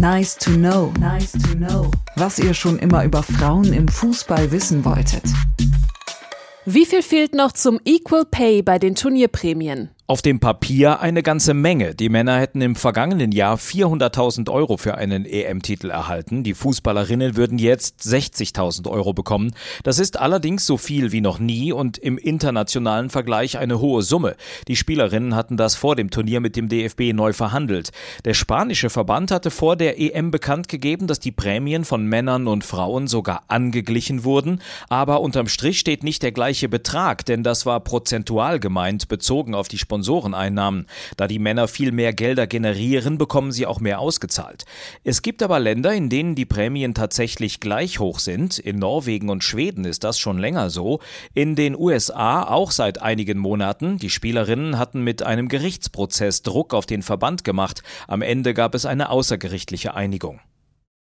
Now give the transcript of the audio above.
Nice to know. Nice to know. Was ihr schon immer über Frauen im Fußball wissen wolltet. Wie viel fehlt noch zum Equal Pay bei den Turnierprämien? Auf dem Papier eine ganze Menge. Die Männer hätten im vergangenen Jahr 400.000 Euro für einen EM-Titel erhalten. Die Fußballerinnen würden jetzt 60.000 Euro bekommen. Das ist allerdings so viel wie noch nie und im internationalen Vergleich eine hohe Summe. Die Spielerinnen hatten das vor dem Turnier mit dem DFB neu verhandelt. Der spanische Verband hatte vor der EM bekannt gegeben, dass die Prämien von Männern und Frauen sogar angeglichen wurden. Aber unterm Strich steht nicht der gleiche Betrag, denn das war prozentual gemeint, bezogen auf die Sponsoren Sponsoreneinnahmen. Da die Männer viel mehr Gelder generieren, bekommen sie auch mehr ausgezahlt. Es gibt aber Länder, in denen die Prämien tatsächlich gleich hoch sind. In Norwegen und Schweden ist das schon länger so. In den USA auch seit einigen Monaten. Die Spielerinnen hatten mit einem Gerichtsprozess Druck auf den Verband gemacht. Am Ende gab es eine außergerichtliche Einigung.